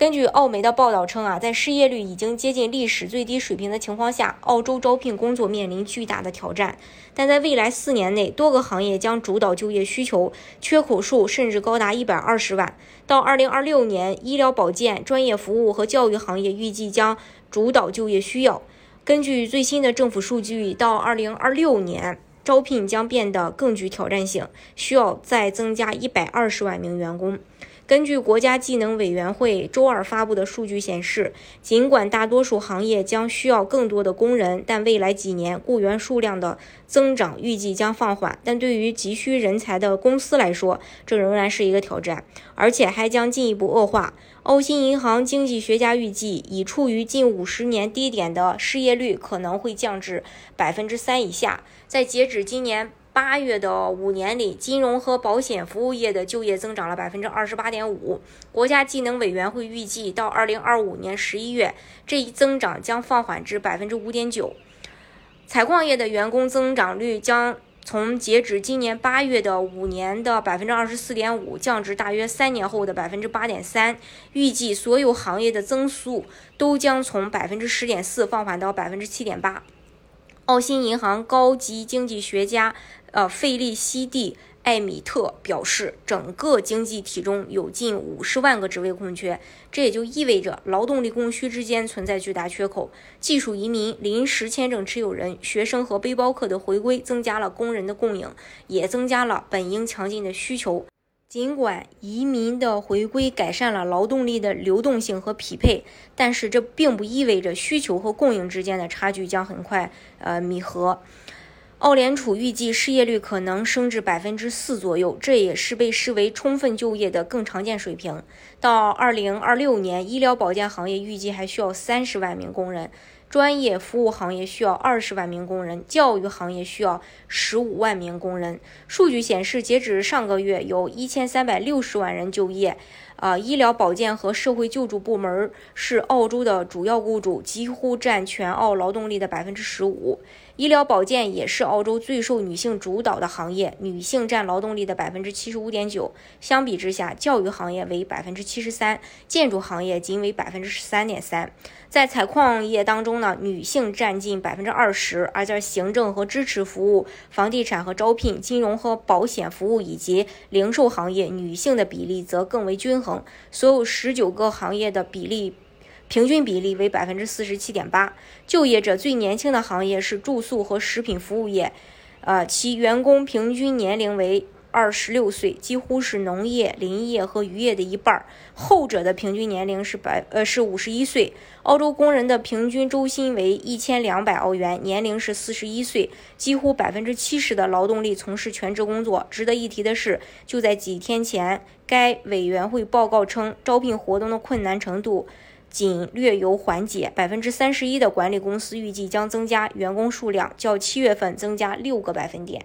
根据澳媒的报道称啊，在失业率已经接近历史最低水平的情况下，澳洲招聘工作面临巨大的挑战。但在未来四年内，多个行业将主导就业需求，缺口数甚至高达一百二十万。到二零二六年，医疗保健、专业服务和教育行业预计将主导就业需要。根据最新的政府数据，到二零二六年，招聘将变得更具挑战性，需要再增加一百二十万名员工。根据国家技能委员会周二发布的数据显示，尽管大多数行业将需要更多的工人，但未来几年雇员数量的增长预计将放缓。但对于急需人才的公司来说，这仍然是一个挑战，而且还将进一步恶化。欧新银行经济学家预计，已处于近五十年低点的失业率可能会降至百分之三以下。在截止今年。八月的五年里，金融和保险服务业的就业增长了百分之二十八点五。国家技能委员会预计，到二零二五年十一月，这一增长将放缓至百分之五点九。采矿业的员工增长率将从截止今年八月的五年的百分之二十四点五，降至大约三年后的百分之八点三。预计所有行业的增速都将从百分之十点四放缓到百分之七点八。澳新银行高级经济学家。呃，费利西蒂·艾米特表示，整个经济体中有近五十万个职位空缺，这也就意味着劳动力供需之间存在巨大缺口。技术移民、临时签证持有人、学生和背包客的回归，增加了工人的供应，也增加了本应强劲的需求。尽管移民的回归改善了劳动力的流动性和匹配，但是这并不意味着需求和供应之间的差距将很快呃弥合。澳联储预计失业率可能升至百分之四左右，这也是被视为充分就业的更常见水平。到二零二六年，医疗保健行业预计还需要三十万名工人。专业服务行业需要二十万名工人，教育行业需要十五万名工人。数据显示，截止上个月，有一千三百六十万人就业。啊，医疗保健和社会救助部门是澳洲的主要雇主，几乎占全澳劳动力的百分之十五。医疗保健也是澳洲最受女性主导的行业，女性占劳动力的百分之七十五点九。相比之下，教育行业为百分之七十三，建筑行业仅为百分之十三点三。在采矿业当中呢，女性占近百分之二十；而在行政和支持服务、房地产和招聘、金融和保险服务以及零售行业，女性的比例则更为均衡。所有十九个行业的比例平均比例为百分之四十七点八。就业者最年轻的行业是住宿和食品服务业，呃，其员工平均年龄为。二十六岁，几乎是农业、林业和渔业的一半儿。后者的平均年龄是百呃是五十一岁。澳洲工人的平均周薪为一千两百澳元，年龄是四十一岁。几乎百分之七十的劳动力从事全职工作。值得一提的是，就在几天前，该委员会报告称，招聘活动的困难程度仅略有缓解。百分之三十一的管理公司预计将增加员工数量，较七月份增加六个百分点。